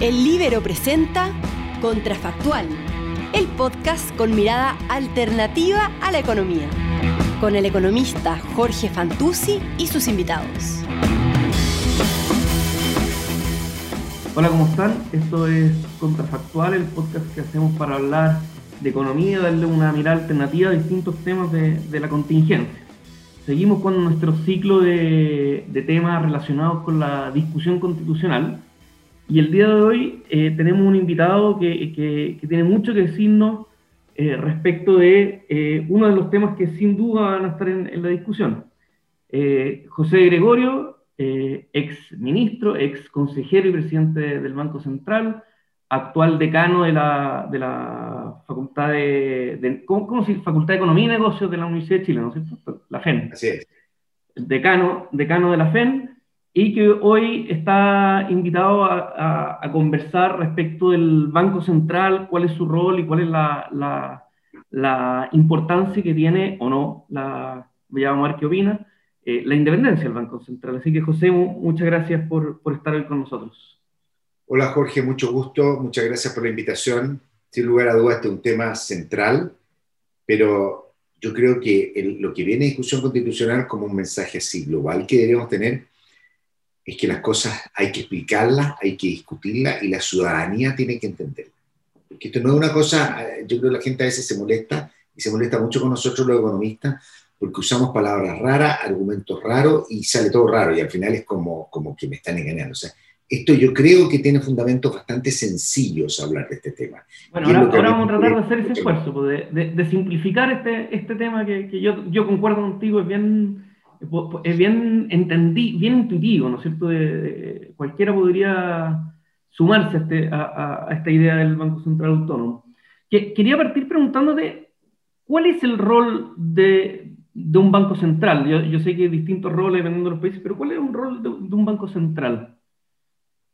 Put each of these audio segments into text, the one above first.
El Libero presenta Contrafactual, el podcast con mirada alternativa a la economía, con el economista Jorge Fantuzzi y sus invitados. Hola, ¿cómo están? Esto es Contrafactual, el podcast que hacemos para hablar de economía, darle una mirada alternativa a distintos temas de, la contingencia. Seguimos con nuestro ciclo de, de temas relacionados con la discusión constitucional y el día de hoy eh, tenemos un invitado que, que, tiene mucho que decirnos eh, respecto de eh, uno de los temas que sin duda van a estar en, la discusión. José Gregorio, ex ministro, ex consejero y presidente del Banco Central, actual decano de la, de la Facultad de, ¿cómo, se Facultad de Economía y Negocios de la Universidad de Chile, ¿no es cierto? La FEN. Así es. El decano, decano de la FEN y que hoy está invitado a, conversar respecto del Banco Central, cuál es su rol y cuál es la, la, importancia que tiene o no, la, voy a ver qué opina, eh, la independencia del Banco Central. Así que José, muchas gracias por, por, estar hoy con nosotros. Hola Jorge, mucho gusto, muchas gracias por la invitación. Sin lugar a dudas, este es un tema central, pero yo creo que lo que viene en discusión constitucional como un mensaje así global que debemos tener es que las cosas hay que explicarlas, hay que discutirlas y la ciudadanía tiene que entenderlas. Porque esto no es una cosa, eh, yo creo que la gente a veces se molesta y se molesta mucho con nosotros los economistas porque usamos palabras raras, argumentos raros y sale todo raro y al final es como, como que me están engañando. O sea, esto yo creo que tiene fundamentos bastante sencillos hablar de este tema. Bueno, ahora, vamos a tratar de hacer ese esfuerzo, pues, de, de, simplificar este, este tema que, que yo, yo concuerdo contigo, es bien es bien, entendí, bien intuitivo, ¿no es cierto? De, cualquiera podría sumarse a, este, a, esta idea del Banco Central Autónomo. Que, quería partir preguntándote, ¿cuál es el rol de, de un banco central? Yo, yo, sé que hay distintos roles dependiendo de los países, pero ¿cuál es un rol de, un banco central?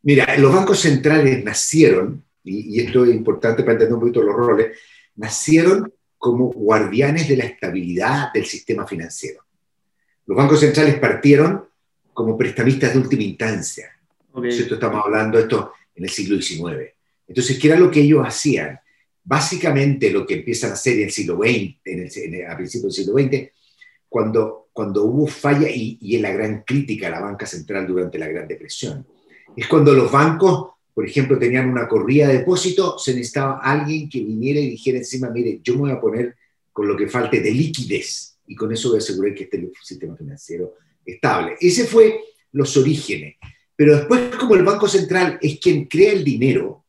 Mira, los bancos centrales nacieron, y, y esto es importante para entender un poquito los roles, nacieron como guardianes de la estabilidad del sistema financiero. Los bancos centrales partieron como prestamistas de última instancia. Esto estamos hablando de esto en el siglo XIX. Entonces, ¿qué era lo que ellos hacían? Básicamente lo que empiezan a hacer en el siglo XX, en a principios del siglo XX, cuando, cuando hubo falla y, y en la gran crítica a la banca central durante la Gran Depresión, es cuando los bancos, por ejemplo, tenían una corrida de depósito, se necesitaba alguien que viniera y dijera encima, mire, yo me voy a poner con lo que falte de liquidez y con eso voy a asegurar que esté el sistema financiero estable. Ese fue los orígenes. Pero después, como el Banco Central es quien crea el dinero,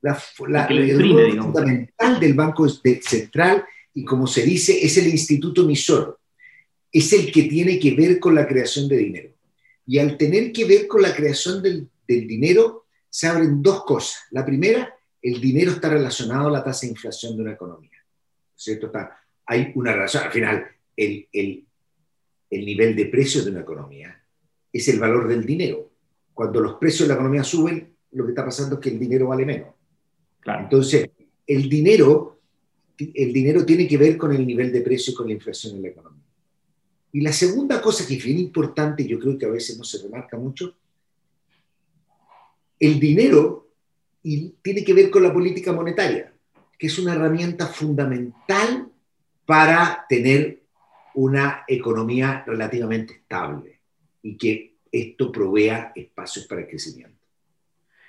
la, la el fundamental del Banco Central, y como se dice, es el instituto emisor. Es el que tiene que ver con la creación de dinero. Y al tener que ver con la creación del, del dinero, se abren dos cosas. La primera, el dinero está relacionado a la tasa de inflación de una economía. ¿Cierto? Está hay una relación. Al final, el, el, el nivel de precios de una economía es el valor del dinero. Cuando los precios de la economía suben, lo que está pasando es que el dinero vale menos. Claro. Entonces, el dinero, el dinero tiene que ver con el nivel de precio y con la inflación en la economía. Y la segunda cosa que es bien importante, yo creo que a veces no se remarca mucho, el dinero y tiene que ver con la política monetaria, que es una herramienta fundamental para tener una economía relativamente estable y que esto provea espacios para el crecimiento.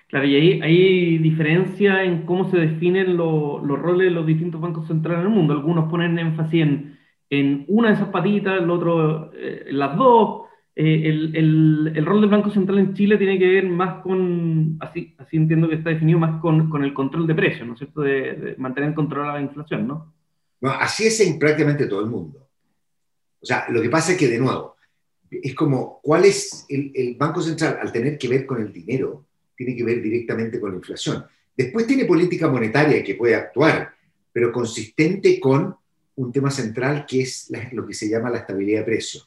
Claro, y ahí hay diferencia en cómo se definen los roles de los distintos bancos centrales en el mundo. Algunos ponen énfasis en, en una de esas patitas, el otro eh, las dos. Eh, el, el, el, rol del Banco Central en Chile tiene que ver más con, así, así entiendo que está definido más con, con el control de precios, ¿no es cierto? De, de mantener controlada la inflación, ¿no? Así es en prácticamente todo el mundo. O sea, lo que pasa es que, de nuevo, es como, ¿cuál es el, Banco Central al tener que ver con el dinero? Tiene que ver directamente con la inflación. Después tiene política monetaria que puede actuar, pero consistente con un tema central que es lo que se llama la estabilidad de precio.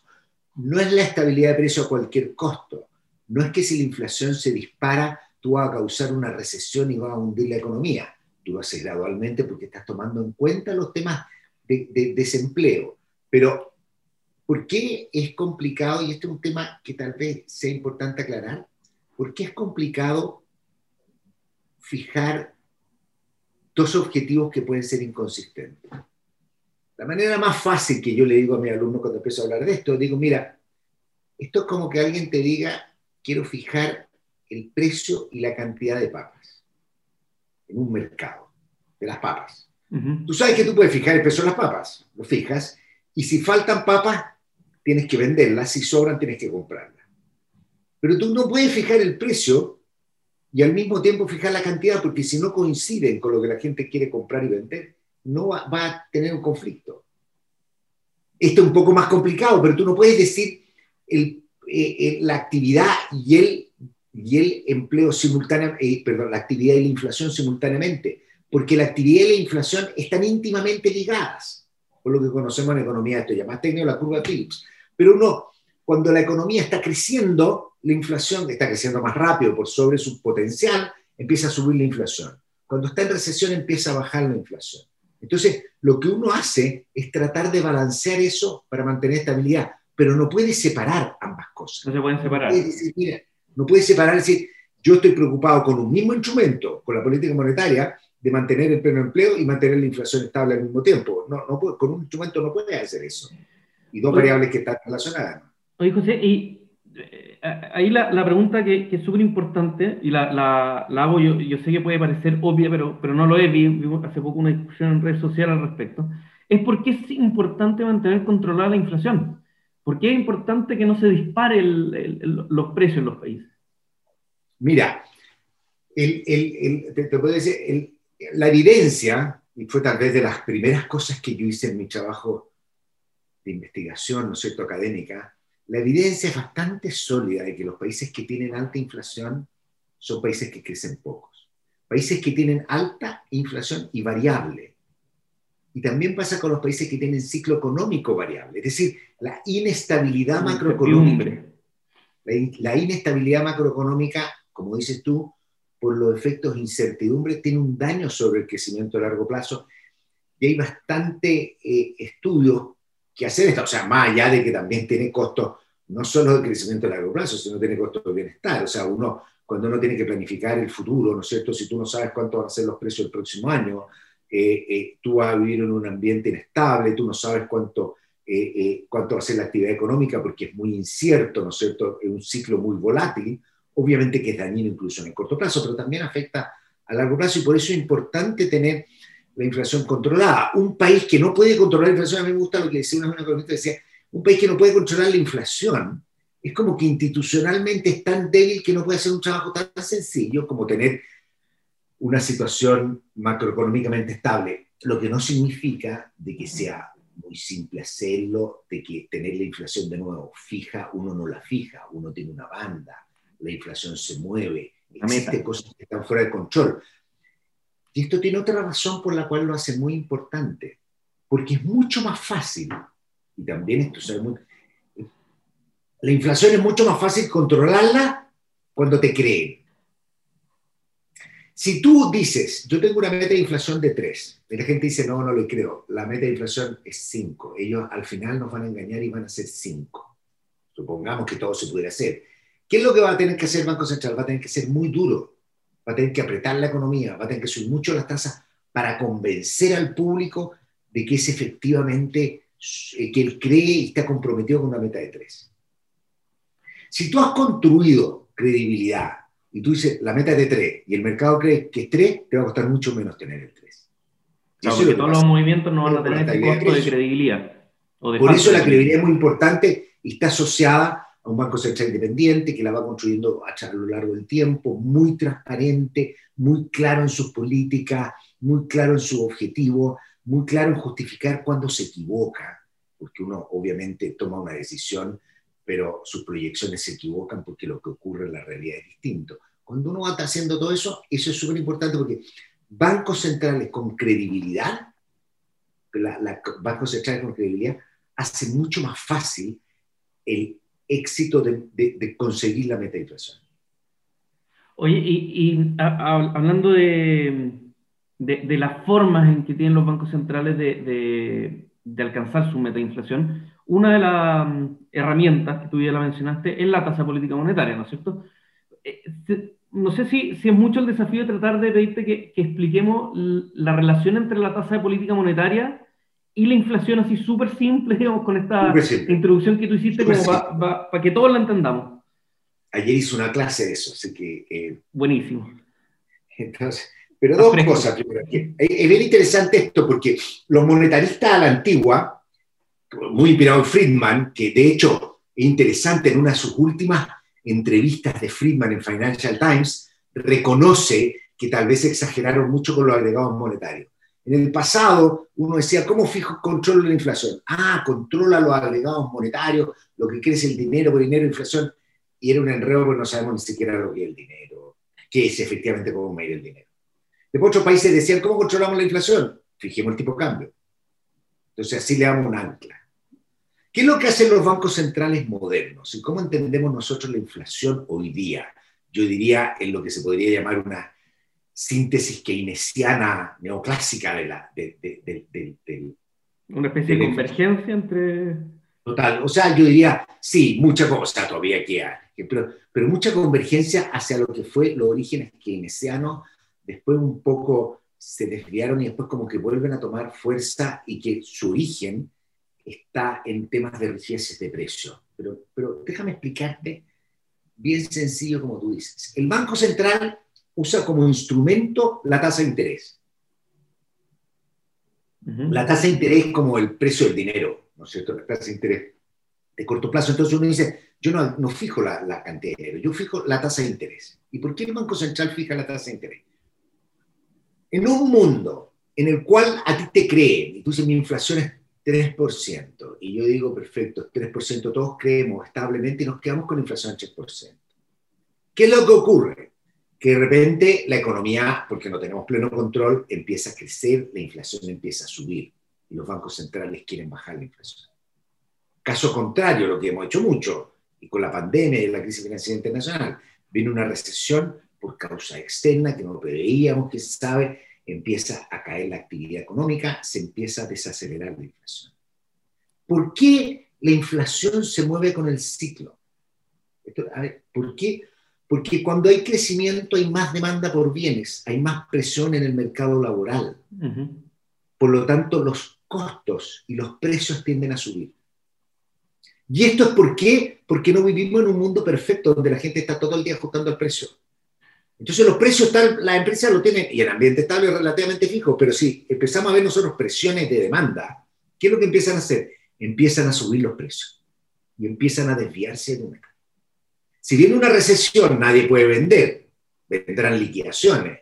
No es la estabilidad de precio a cualquier costo. No es que si la inflación se dispara, tú vas a causar una recesión y vas a hundir la economía tú lo haces gradualmente porque estás tomando en cuenta los temas de, desempleo. Pero, ¿por qué es complicado? Y este es un tema que tal vez sea importante aclarar. ¿Por qué es complicado fijar dos objetivos que pueden ser inconsistentes. La manera más fácil que yo le digo a mi alumno cuando empiezo a hablar de esto, digo, mira, esto es como que alguien te diga, quiero fijar el precio y la cantidad de papas en un mercado, de las papas. Tú sabes que tú puedes fijar el precio de las papas, lo fijas, y si faltan papas, tienes que venderlas, si sobran, tienes que comprarlas. Pero tú no puedes fijar el precio y al mismo tiempo fijar la cantidad, porque si no coinciden con lo que la gente quiere comprar y vender, no va, a tener un conflicto. Esto es un poco más complicado, pero tú no puedes decir eh, eh, la actividad y el, y el empleo simultáneo, eh, perdón, la actividad y la inflación simultáneamente, porque la actividad y la inflación están íntimamente ligadas, por lo que conocemos en economía, esto llama técnico la curva Phillips. Pero uno, cuando la economía está creciendo, la inflación está creciendo más rápido por sobre su potencial, empieza a subir la inflación. Cuando está en recesión empieza a bajar la inflación. Entonces, lo que uno hace es tratar de balancear eso para mantener estabilidad, pero no puede separar ambas cosas. No se pueden separar. No puede, separar, decir, yo estoy preocupado con un mismo instrumento, con la política monetaria, de mantener el pleno empleo y mantener la inflación estable al mismo tiempo. No, no con un instrumento no puede hacer eso. Y dos variables que están relacionadas. Oye, José, y eh, ahí la, la, pregunta que, que es súper importante, y la, la, la hago yo, yo, sé que puede parecer obvia, pero, pero no lo es, vi, hace poco una discusión en redes sociales al respecto, es por qué es importante mantener controlada la inflación. ¿Por qué es importante que no se dispare el, el, los precios en los países? Mira, el, te, te, puedo decir, la evidencia, y fue tal vez de las primeras cosas que yo hice en mi trabajo de investigación, ¿no es cierto?, académica, la evidencia es bastante sólida de que los países que tienen alta inflación son países que crecen pocos. Países que tienen alta inflación y variable. Y también pasa con los países que tienen ciclo económico variable, es decir, la inestabilidad macroeconómica. La, inestabilidad macroeconómica, como dices tú, por los efectos de incertidumbre, tiene un daño sobre el crecimiento a largo plazo. Y hay bastante eh, estudios que hacer esto, o sea, más allá de que también tiene costos no solo de crecimiento a largo plazo, sino tiene costos de bienestar. O sea, uno, cuando uno tiene que planificar el futuro, ¿no es cierto? Si tú no sabes cuánto van a ser los precios el próximo año, eh, eh, tú vas a vivir en un ambiente inestable, tú no sabes cuánto, eh, cuánto va a ser la actividad económica porque es muy incierto, ¿no es cierto? Es un ciclo muy volátil, obviamente que es dañino incluso en el corto plazo, pero también afecta a largo plazo y por eso es importante tener la inflación controlada. Un país que no puede controlar la inflación, a mí me gusta lo que decía una economista, decía, un país que no puede controlar la inflación, es como que institucionalmente es tan débil que no puede hacer un trabajo tan sencillo como tener una situación macroeconómicamente estable, lo que no significa de que sea muy simple hacerlo, de que tener la inflación de nuevo fija, uno no la fija, uno tiene una banda, la inflación se mueve, existen cosas que están fuera de control. Y esto tiene otra razón por la cual lo hace muy importante, porque es mucho más fácil, y también esto se muy... La inflación es mucho más fácil controlarla cuando te creen. Si tú dices, yo tengo una meta de inflación de 3, y la gente dice, no, no le creo, la meta de inflación es 5, ellos al final nos van a engañar y van a ser 5. Supongamos que todo se pudiera hacer. ¿Qué es lo que va a tener que hacer el Banco Central? Va a tener que ser muy duro va a tener que apretar la economía, va a tener que subir mucho las tasas para convencer al público de que es efectivamente, eh, que él cree y está comprometido con una meta de tres. Si tú has construido credibilidad y tú dices la meta es de tres y el mercado cree que es tres, te va a costar mucho menos tener el tres. Claro, porque todos los movimientos no van a tener ese costo de, credibilidad. Por eso la credibilidad es muy importante y está asociada a un banco central independiente que la va construyendo a lo largo del tiempo, muy transparente, muy claro en sus políticas, muy claro en su objetivo, muy claro en justificar cuando se equivoca, porque uno obviamente toma una decisión, pero sus proyecciones se equivocan porque lo que ocurre en la realidad es distinto. Cuando uno va haciendo todo eso, eso es súper importante porque bancos centrales con credibilidad, la, bancos centrales con credibilidad, hace mucho más fácil el éxito de, conseguir la meta de inflación. Oye, y, hablando de, de, las formas en que tienen los bancos centrales de, alcanzar su meta de inflación, una de las mm, herramientas que tú ya la mencionaste es la tasa política monetaria, ¿no es cierto? Eh, no sé si, si es mucho el desafío de tratar de pedirte que, que expliquemos la relación entre la tasa de política monetaria y la inflación así súper simple, digamos, con esta introducción que tú hiciste, como para que todos la entendamos. Ayer hice una clase de eso, así que... Eh, Buenísimo. Entonces, pero dos cosas. Es bien interesante esto porque los monetaristas a la antigua, muy inspirado en Friedman, que de hecho es interesante en una de sus últimas entrevistas de Friedman en Financial Times, reconoce que tal vez exageraron mucho con los agregados monetarios. En el pasado uno decía, ¿cómo fijo control la inflación? Ah, controla los agregados monetarios, lo que crece el dinero por dinero, inflación. Y era un enredo porque no sabemos ni siquiera lo que es el dinero, qué es efectivamente cómo medir el dinero. Después otros países decían, ¿cómo controlamos la inflación? Fijemos el tipo de cambio. Entonces así le damos un ancla. ¿Qué es lo que hacen los bancos centrales modernos? ¿Y cómo entendemos nosotros la inflación hoy día? Yo diría en lo que se podría llamar una síntesis keynesiana neoclásica de la... De, una especie de, convergencia entre... Total, o sea, yo diría, sí, mucha cosa todavía queda, pero, pero mucha convergencia hacia lo que fue los orígenes keynesianos, después un poco se desviaron y después como que vuelven a tomar fuerza y que su origen está en temas de rigidez de precio. Pero, pero déjame explicarte bien sencillo como tú dices. El Banco Central usa como instrumento la tasa de interés. La tasa de interés como el precio del dinero, ¿no es cierto? La tasa de interés de corto plazo. Entonces uno dice, yo no, no fijo la, la, cantidad de dinero, yo fijo la tasa de interés. ¿Y por qué el Banco Central fija la tasa de interés? En un mundo en el cual a ti te creen, y tú dices, mi inflación es 3%, y yo digo, perfecto, 3% todos creemos establemente y nos quedamos con inflación del 3%. ¿Qué es lo que ocurre? que de repente la economía, porque no tenemos pleno control, empieza a crecer, la inflación empieza a subir y los bancos centrales quieren bajar la inflación. Caso contrario, lo que hemos hecho mucho, y con la pandemia y la crisis financiera internacional, viene una recesión por causa externa que no preveíamos, que se sabe, empieza a caer la actividad económica, se empieza a desacelerar la inflación. ¿Por qué la inflación se mueve con el ciclo? a ver, ¿Por qué? Porque cuando hay crecimiento hay más demanda por bienes, hay más presión en el mercado laboral. Por lo tanto, los costos y los precios tienden a subir. ¿Y esto es por qué? Porque no vivimos en un mundo perfecto donde la gente está todo el día ajustando el precio. Entonces los precios están, las empresas lo tienen, y el ambiente estable es relativamente fijo, pero si empezamos a ver nosotros presiones de demanda, ¿qué es lo que empiezan a hacer? Empiezan a subir los precios y empiezan a desviarse de mercado. Si viene una recesión, nadie puede vender, vendrán liquidaciones,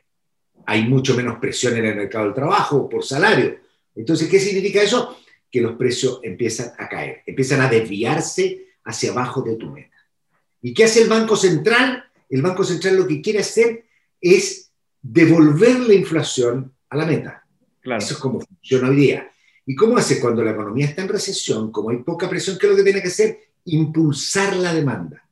hay mucho menos presión en el mercado del trabajo por salario. Entonces, ¿qué significa eso? Que los precios empiezan a caer, empiezan a desviarse hacia abajo de tu meta. ¿Y qué hace el Banco Central? El Banco Central lo que quiere hacer es devolver la inflación a la meta. Eso es como funciona hoy día. ¿Y cómo hace cuando la economía está en recesión? Como hay poca presión, ¿qué es lo que tiene que hacer? Impulsar la demanda.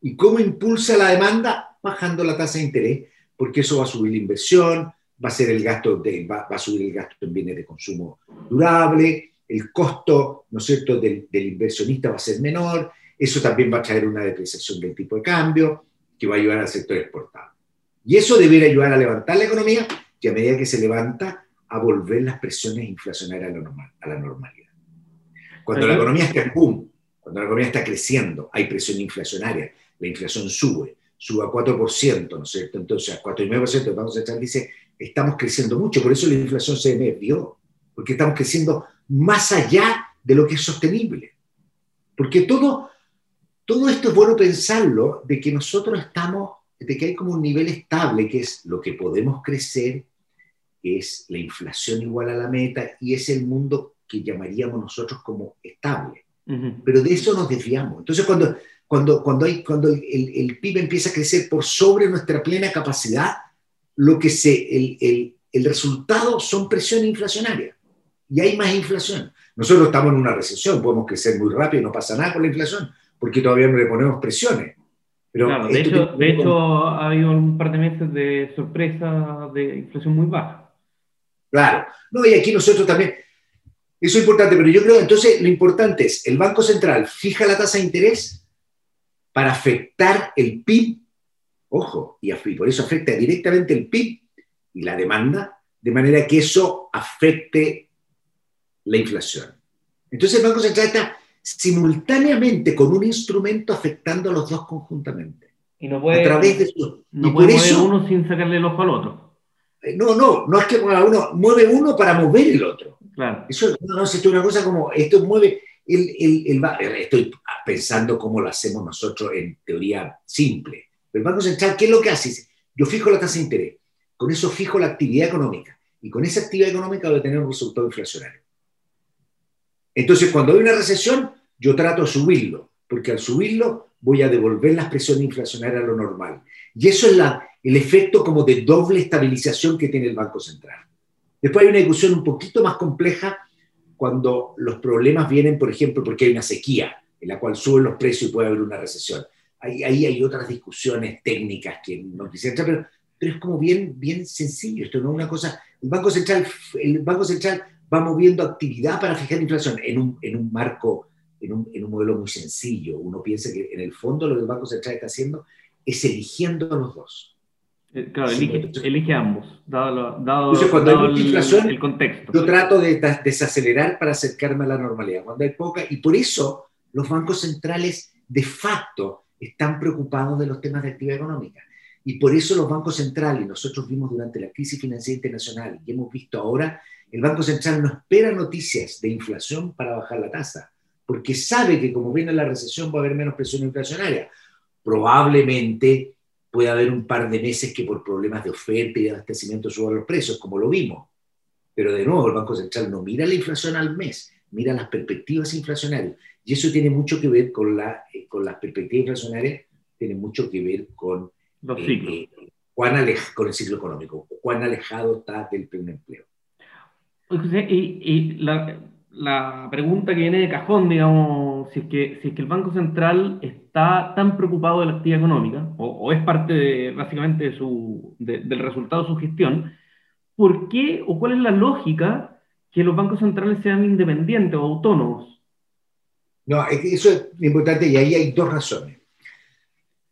¿Y cómo impulsa la demanda? Bajando la tasa de interés, porque eso va a subir la inversión, va a, ser el gasto de, va, a subir el gasto en bienes de consumo durable, el costo, ¿no es cierto?, del, inversionista va a ser menor, eso también va a traer una depreciación del tipo de cambio, que va a ayudar al sector exportado. Y eso debería ayudar a levantar la economía y a medida que se levanta, a volver las presiones inflacionarias a la, normal, a la normalidad. Cuando la economía está en boom, cuando la economía está creciendo, hay presión inflacionaria, la inflación sube, sube a 4%, ¿no es cierto? Entonces, a 4,5% el Banco Central dice, estamos creciendo mucho, por eso la inflación se desvió, porque estamos creciendo más allá de lo que es sostenible. Porque todo, todo esto es bueno pensarlo, de que nosotros estamos, de que hay como un nivel estable, que es lo que podemos crecer, es la inflación igual a la meta, y es el mundo que llamaríamos nosotros como estable. Pero de eso nos desviamos. Entonces, cuando, cuando, cuando, hay, cuando el, el, PIB empieza a crecer por sobre nuestra plena capacidad, lo que se, el, el, el resultado son presiones inflacionarias. Y hay más inflación. Nosotros estamos en una recesión, podemos crecer muy rápido, no pasa nada con la inflación, porque todavía no le ponemos presiones. Pero claro, de, hecho, de hecho, ha habido un par de meses de sorpresa de inflación muy baja. Claro, no, y aquí nosotros también, eso es importante, pero yo creo entonces lo importante es, el Banco Central fija la tasa de interés para afectar el PIB Ojo, y por eso afecta directamente el PIB y la demanda, de manera que eso afecte la inflación. Entonces el Banco Central está simultáneamente con un instrumento afectando a los dos conjuntamente. Y no puede, a través de no puede mover uno sin sacarle el ojo al otro. Eh, no, no, no es que uno, mueve uno para mover el otro. Claro. Eso no, no es una cosa como, esto mueve, el, el, el, estoy pensando cómo lo hacemos nosotros en teoría simple. Pero el Banco Central, ¿qué es lo que hace? Yo fijo la tasa de interés, con eso fijo la actividad económica, y con esa actividad económica voy a tener un resultado inflacionario. Entonces, cuando hay una recesión, yo trato de subirlo, porque al subirlo voy a devolver las presiones inflacionarias a lo normal. Y eso es la, el efecto como de doble estabilización que tiene el Banco Central. Después hay una discusión un poquito más compleja cuando los problemas vienen, por ejemplo, porque hay una sequía en la cual suben los precios y puede haber una recesión. Ahí, ahí hay otras discusiones técnicas que no quisiera entrar, pero, pero es como bien, bien sencillo. Esto no es una cosa. El Banco Central, el Banco Central va moviendo actividad para fijar inflación en un, en un marco, en un, en un, modelo muy sencillo. Uno piensa que en el fondo lo que el Banco Central está haciendo es eligiendo a los dos. Eh, claro, elige, ambos, dado, dado, cuando hay inflación, el, contexto. Yo trato de desacelerar para acercarme a la normalidad. Cuando hay poca, y por eso los bancos centrales de facto están preocupados de los temas de actividad económica. Y por eso los bancos centrales, nosotros vimos durante la crisis financiera internacional y hemos visto ahora el Banco Central no espera noticias de inflación para bajar la tasa, porque sabe que como viene la recesión va a haber menos presión inflacionaria. Probablemente puede haber un par de meses que por problemas de oferta y de abastecimiento suban los precios, como lo vimos. Pero de nuevo, el Banco Central no mira la inflación al mes, mira las perspectivas inflacionarias. Y eso tiene mucho que ver con, la, eh, con las perspectivas inflacionarias, tiene mucho que ver con, los ciclos. Eh, cuán con el ciclo económico, cuán alejado está del pleno empleo. Y, la, pregunta que viene de cajón, digamos, si es, que, si es que el Banco Central está tan preocupado de la actividad económica, o, es parte básicamente de su, del resultado de su gestión, ¿por qué o cuál es la lógica que los bancos centrales sean independientes o autónomos? No, eso es importante y ahí hay dos razones.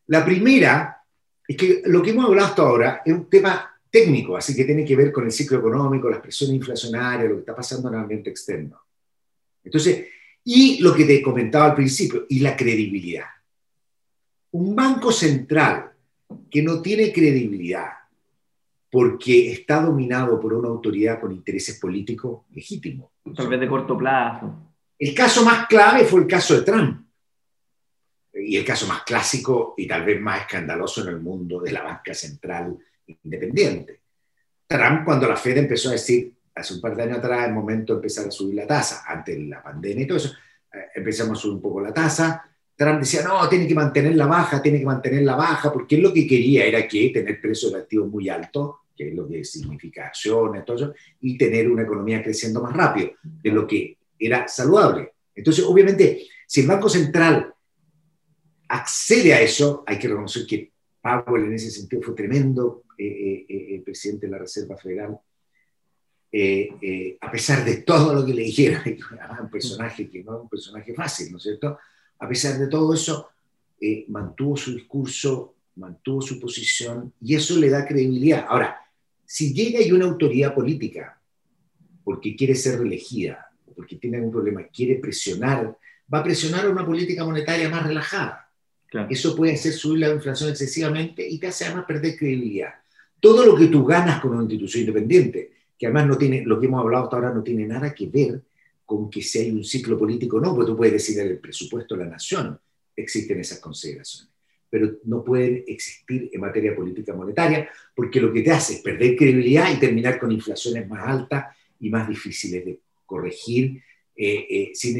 La primera es que lo que hemos hablado hasta ahora es un tema técnico, así que tiene que ver con el ciclo económico, las presiones inflacionarias, lo que está pasando en el ambiente externo. Entonces, y lo que te comentaba al principio, y la credibilidad. Un banco central que no tiene credibilidad porque está dominado por una autoridad con intereses políticos legítimos. Tal vez de corto plazo. El caso más clave fue el caso de Trump. Y el caso más clásico y tal vez más escandaloso en el mundo de la banca central independiente. Trump, cuando la Fed empezó a decir, hace un par de años atrás, el momento de empezar a subir la tasa, ante la pandemia y todo eso, eh, empezamos a subir un poco la tasa. Trump decía, no, tiene que mantenerla baja, tiene que mantenerla baja, porque lo que quería era que tener precios de activos muy altos, que es lo que significa acciones, todo eso, y tener una economía creciendo más rápido, de lo que era saludable. Entonces, obviamente, si el Banco Central accede a eso, hay que reconocer que Powell en ese sentido fue tremendo el presidente de la Reserva Federal, a pesar de todo lo que le dijeron, un personaje que no es un personaje fácil, ¿no es cierto? A pesar de todo eso, mantuvo su discurso, mantuvo su posición y eso le da credibilidad. Ahora, si llega y una autoridad política, porque quiere ser reelegida, porque tiene algún problema, quiere presionar, va a presionar a una política monetaria más relajada eso puede hacer subir la inflación excesivamente y te hace además perder credibilidad. Todo lo que tú ganas con una institución independiente, que además no tiene, lo que hemos hablado hasta ahora no tiene nada que ver con que si hay un ciclo político no, porque tú puedes decir el presupuesto de la nación, existen esas consideraciones, pero no pueden existir en materia política monetaria, porque lo que te hace es perder credibilidad y terminar con inflaciones más altas y más difíciles de corregir eh, eh, sin,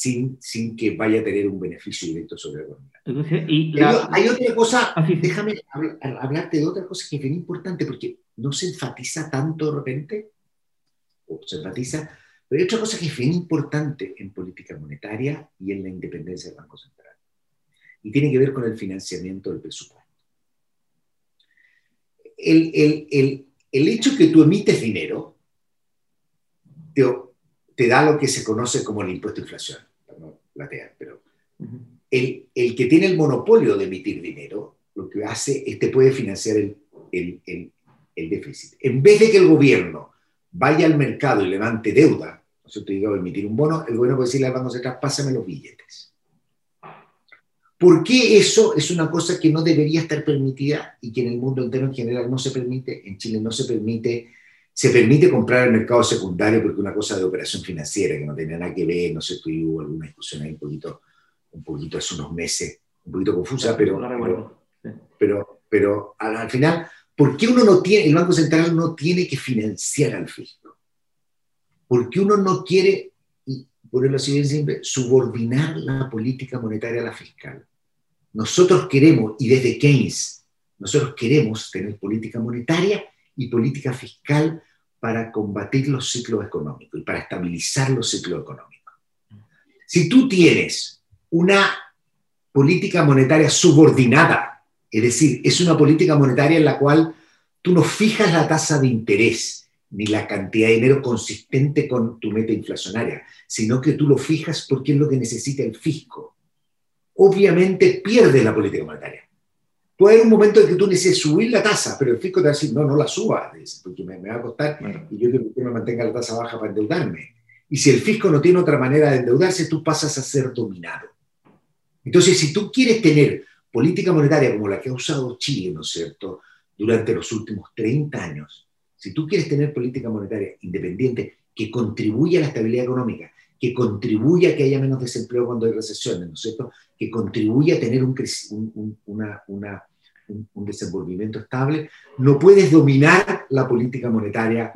sin, sin que vaya a tener un beneficio directo sobre la economía. y Hay otra cosa, ah, déjame hablarte de otra cosa que es bien importante, porque no se enfatiza tanto de repente, o se enfatiza, pero hay otra cosa que es bien importante en política monetaria y en la independencia del Banco Central. Y tiene que ver con el financiamiento del presupuesto. El, el, el, el hecho que tú emites dinero te, te da lo que se conoce como el impuesto de inflación pero el, el, que tiene el monopolio de emitir dinero lo que hace es que puede financiar el, el, el, déficit. En vez de que el gobierno vaya al mercado y levante deuda, no sé, te digo, emitir un bono, el gobierno puede decirle al Banco Central, pásame los billetes. ¿Por qué eso es una cosa que no debería estar permitida y que en el mundo entero en general no se permite? En Chile no se permite se permite comprar el mercado secundario porque una cosa de operación financiera que no tenía nada que ver, no sé, hubo alguna discusión ahí un poquito, un poquito hace unos meses, un poquito confusa, pero, pero, pero, al, final, ¿por qué uno no tiene, el Banco Central no tiene que financiar al fisco? ¿Por qué uno no quiere, y ponerlo así bien simple, subordinar la política monetaria a la fiscal? Nosotros queremos, y desde Keynes, nosotros queremos tener política monetaria y política fiscal para combatir los ciclos económicos y para estabilizar los ciclos económicos. Si tú tienes una política monetaria subordinada, es decir, es una política monetaria en la cual tú no fijas la tasa de interés ni la cantidad de dinero consistente con tu meta inflacionaria, sino que tú lo fijas porque es lo que necesita el fisco. Obviamente pierde la política monetaria. Puede haber un momento en que tú necesites subir la tasa, pero el fisco te va a decir, no, no la suba, porque me, va a costar y yo quiero que me mantenga la tasa baja para endeudarme. Y si el fisco no tiene otra manera de endeudarse, tú pasas a ser dominado. Entonces, si tú quieres tener política monetaria como la que ha usado Chile, ¿no es cierto?, durante los últimos 30 años, si tú quieres tener política monetaria independiente que contribuya a la estabilidad económica, que contribuya a que haya menos desempleo cuando hay recesiones, ¿no es cierto?, que contribuya a tener un, una, una un, desenvolvimiento estable, no puedes dominar la política monetaria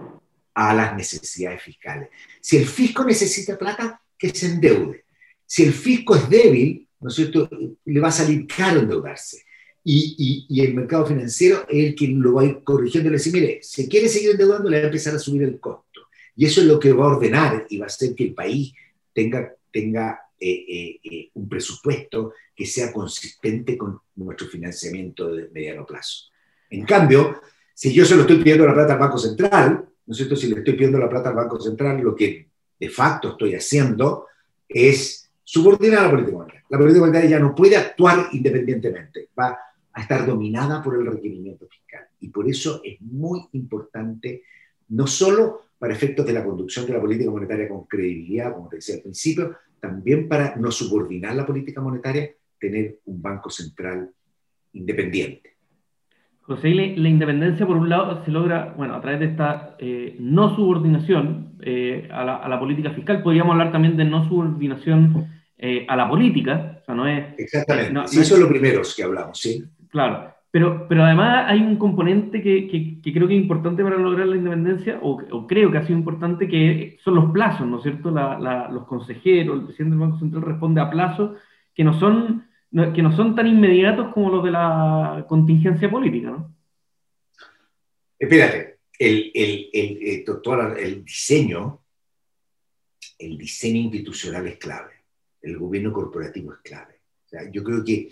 a las necesidades fiscales. Si el fisco necesita plata, que se endeude. Si el fisco es débil, ¿no es cierto?, le va a salir caro endeudarse. Y, y, el mercado financiero es el que lo va a ir corrigiendo y le dice, mire, si quiere seguir endeudando, le va a empezar a subir el costo. Y eso es lo que va a ordenar y va a hacer que el país tenga, tenga eh, eh, eh, un presupuesto que sea consistente con nuestro financiamiento de mediano plazo. En cambio, si yo se lo estoy pidiendo la plata al Banco Central, ¿no es cierto? Si le estoy pidiendo la plata al Banco Central, lo que de facto estoy haciendo es subordinar la política monetaria. La política monetaria ya no puede actuar independientemente, va a estar dominada por el requerimiento fiscal. Y por eso es muy importante, no solo para efectos de la conducción de la política monetaria con credibilidad, como te decía al principio, también para no subordinar la política monetaria, tener un banco central independiente. José, la, independencia por un lado se logra, bueno, a través de esta eh, no subordinación eh, a, la, política fiscal, podríamos hablar también de no subordinación eh, a la política, o sea, no es... Exactamente, sí, eso es lo primero que hablamos, sí. Claro, pero, pero además hay un componente que, que, creo que es importante para lograr la independencia, o, creo que ha sido importante, que son los plazos, ¿no es cierto? los consejeros, el presidente del Banco Central responde a plazos que no son, que no son tan inmediatos como los de la contingencia política, ¿no? Espérate, el, el, el, eh, el diseño, el diseño institucional es clave, el gobierno corporativo es clave. O sea, yo creo que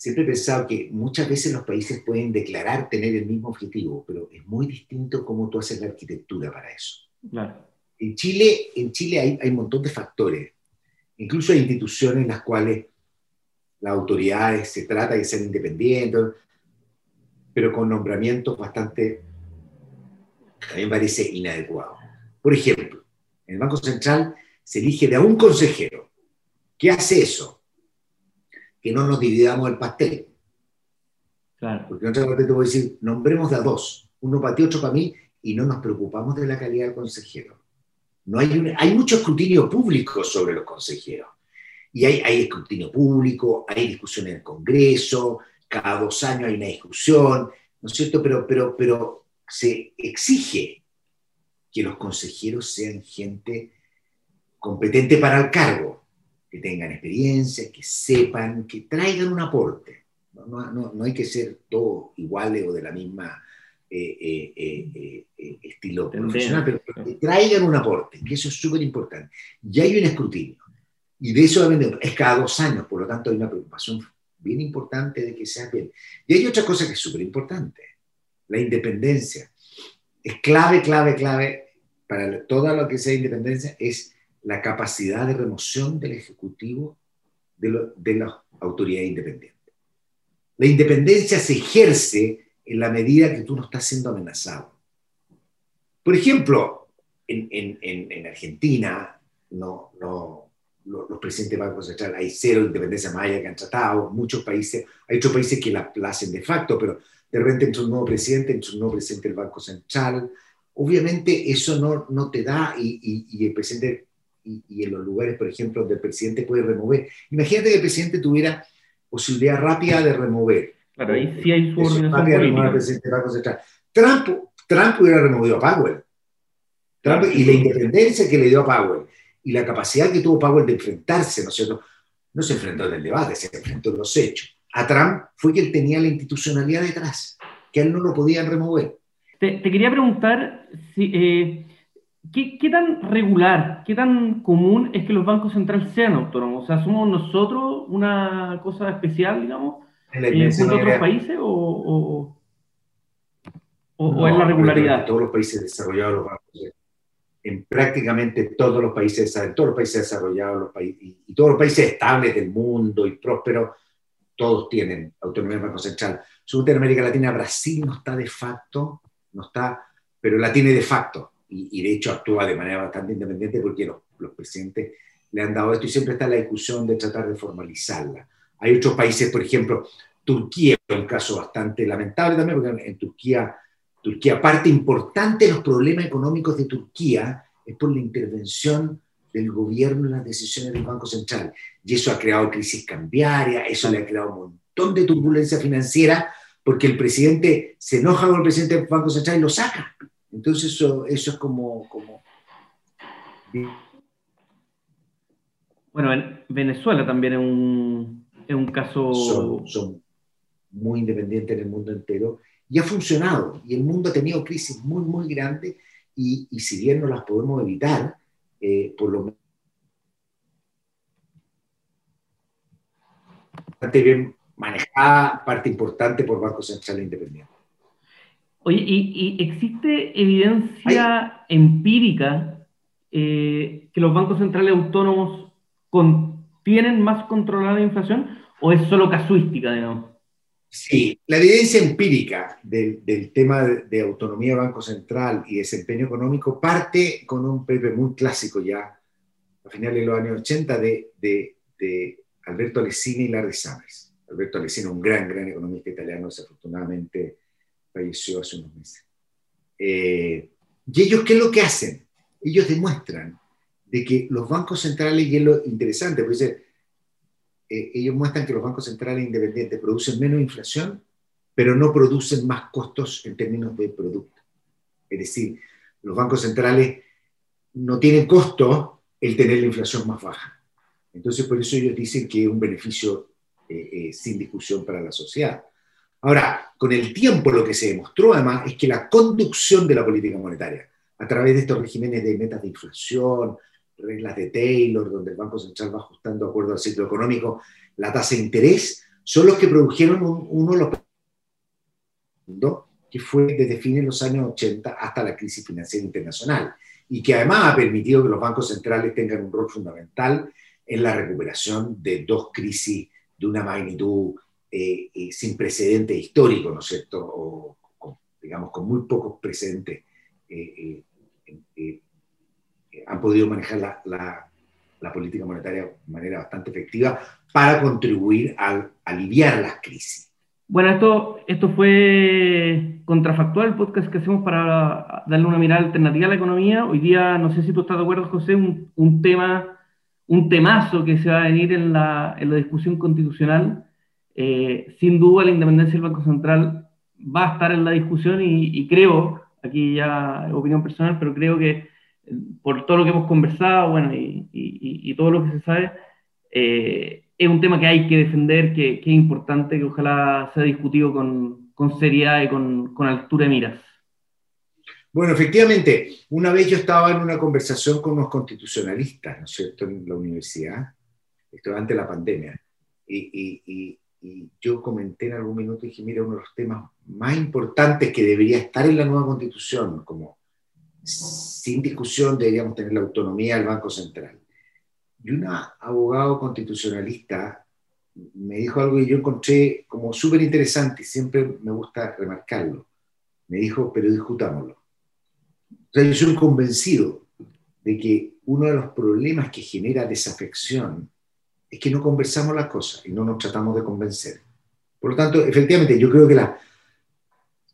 siempre he pensado que muchas veces los países pueden declarar tener el mismo objetivo, pero es muy distinto cómo tú haces la arquitectura para eso. En Chile, en Chile hay, hay un montón de factores. Incluso hay instituciones en las cuales las autoridades se trata de ser independientes, pero con nombramientos bastante, a mí me parece inadecuado. Por ejemplo, en el Banco Central se elige de a un consejero. ¿Qué hace eso? Que no nos dividamos el pastel. Claro. Porque en otra parte te voy a decir, nombremos de a dos, uno para ti, otro para mí, y no nos preocupamos de la calidad del consejero. No hay, hay mucho escrutinio público sobre los consejeros. Y hay, hay escrutinio público, hay discusión en el Congreso, cada dos años hay una discusión, ¿no es cierto? Pero, pero, pero se exige que los consejeros sean gente competente para el cargo que tengan experiencia, que sepan, que traigan un aporte. No, no, no hay que ser todos iguales o de la misma eh, eh, eh, estilo profesional, pero que traigan un aporte, que eso es súper importante. Y hay un escrutinio. Y de eso es cada dos años, por lo tanto hay una preocupación bien importante de que sea bien. Y hay otra cosa que es súper importante, la independencia. Es clave, clave, clave para todo lo que sea independencia, es la capacidad de remoción del Ejecutivo de, de las autoridades independientes. La independencia se ejerce en la medida que tú no estás siendo amenazado. Por ejemplo, en, Argentina, no, no, los, presidentes del Banco Central, hay cero independencia maya que han tratado, muchos países, hay otros países que la, hacen de facto, pero de repente entra un nuevo presidente, entra un nuevo presidente del Banco Central. Obviamente eso no, no te da, y, y, el presidente, y, en los lugares, por ejemplo, donde el presidente puede remover. Imagínate que el presidente tuviera posibilidad rápida de remover. Claro, ahí sí hay su Central. Trump, Trump hubiera removido a Powell. Trump, y la independencia que le dio a Powell y la capacidad que tuvo Powell de enfrentarse, ¿no es cierto? No se enfrentó en el debate, se enfrentó en los hechos. A Trump fue que él tenía la institucionalidad detrás, que él no lo podían remover. Te, quería preguntar, si, eh, ¿qué, tan regular, qué tan común es que los bancos centrales sean autónomos? O sea, ¿somos nosotros una cosa especial, digamos, en eh, otros países o, o, es la regularidad? En todos los países desarrollados los bancos en prácticamente todos los países, en todos los países desarrollados los países, y, todos los países estables del mundo y prósperos, todos tienen autonomía del Banco Central. Sur América Latina, Brasil no está de facto, no está, pero la tiene de facto, y, de hecho actúa de manera bastante independiente porque los, los, presidentes le han dado esto y siempre está la discusión de tratar de formalizarla. Hay otros países, por ejemplo, Turquía, un caso bastante lamentable también, porque en Turquía Turquía, parte importante de los problemas económicos de Turquía es por la intervención del gobierno en las decisiones del Banco Central. Y eso ha creado crisis cambiaria, eso le ha creado un montón de turbulencia financiera, porque el presidente se enoja con el presidente del Banco Central y lo saca. Entonces eso, eso es como, como... Bueno, en Venezuela también es un, es un caso... Son, son muy independientes en el mundo entero y ha funcionado. Y el mundo ha tenido crisis muy, muy grandes y, y si bien no las podemos evitar, eh, por lo menos bastante bien manejada, parte importante por Banco Central Independiente. Oye, ¿y, existe evidencia empírica eh, que los bancos centrales autónomos tienen más controlada la inflación o es solo casuística, digamos? Sí, la evidencia empírica del, tema de, autonomía Banco Central y desempeño económico parte con un paper muy clásico ya, a finales de los años 80, de, de, Alberto Alessini y Larry Summers. Alberto Alessini, un gran, gran economista italiano, desafortunadamente falleció hace unos meses. Eh, y ellos, ¿qué es lo que hacen? Ellos demuestran de que los bancos centrales, y es lo interesante, porque eh, ellos muestran que los bancos centrales independientes producen menos inflación, pero no producen más costos en términos de producto. Es decir, los bancos centrales no tienen costo el tener la inflación más baja. Entonces, por eso ellos dicen que es un beneficio eh, eh, sin discusión para la sociedad. Ahora, con el tiempo lo que se demostró además es que la conducción de la política monetaria, a través de estos regímenes de metas de inflación, reglas de Taylor, donde el Banco Central va ajustando de acuerdo al ciclo económico la tasa de interés, son los que produjeron uno de los que fue desde fines de los años 80 hasta la crisis financiera internacional y que además ha permitido que los bancos centrales tengan un rol fundamental en la recuperación de dos crisis de una magnitud eh, eh, sin precedentes históricos, ¿no es cierto? O, digamos, con muy pocos precedentes eh, han podido manejar la, política monetaria de manera bastante efectiva para contribuir a aliviar las crisis. Bueno, esto, esto fue Contrafactual, el podcast que hacemos para darle una mirada alternativa a la economía. Hoy día, no sé si tú estás de acuerdo, José, un, un tema, un temazo que se va a venir en la, en la discusión constitucional. Eh, sin duda, la independencia del Banco Central va a estar en la discusión y, y creo, aquí ya opinión personal, pero creo que por todo lo que hemos conversado, bueno, y, todo lo que se sabe, eh, es un tema que hay que defender, que, es importante, que ojalá sea discutido con, seriedad y con, altura de miras. Bueno, efectivamente, una vez yo estaba en una conversación con unos constitucionalistas, ¿no es cierto?, en la universidad, esto antes de la pandemia, y, y, yo comenté en algún minuto y dije, mira, uno de los temas más importantes que debería estar en la nueva constitución, como sin discusión deberíamos tener la autonomía del Banco Central. Y un abogado constitucionalista me dijo algo que yo encontré como súper interesante y siempre me gusta remarcarlo. Me dijo, pero discutámoslo. O sea, yo soy convencido de que uno de los problemas que genera desafección es que no conversamos las cosas y no nos tratamos de convencer. Por lo tanto, efectivamente, yo creo que, la,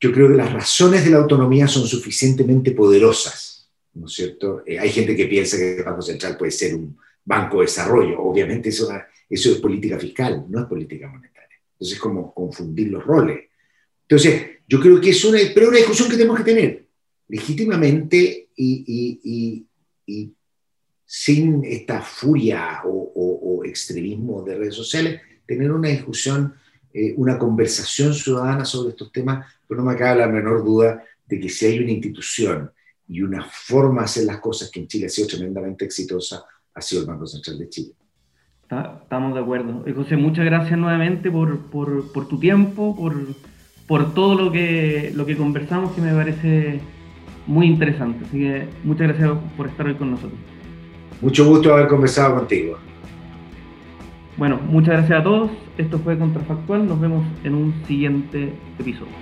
yo creo que las razones de la autonomía son suficientemente poderosas, ¿no es cierto? Eh, hay gente que piensa que el Banco Central puede ser un banco de desarrollo. Obviamente eso, eso es política fiscal, no es política monetaria. Entonces es como confundir los roles. Entonces, yo creo que es una, pero una discusión que tenemos que tener legítimamente y, sin esta furia o, extremismo de redes sociales, tener una discusión, eh, una conversación ciudadana sobre estos temas, pero no me cabe la menor duda de que si hay una institución y una forma de hacer las cosas que en Chile ha sido tremendamente exitosa, ha sido el Banco Central de Chile. estamos de acuerdo. José, muchas gracias nuevamente por, por, por tu tiempo, por, por todo lo que, lo que conversamos, que me parece muy interesante. Así que muchas gracias por estar hoy con nosotros. Mucho gusto haber conversado contigo. Bueno, muchas gracias a todos. Esto fue Contrafactual. Nos vemos en un siguiente episodio.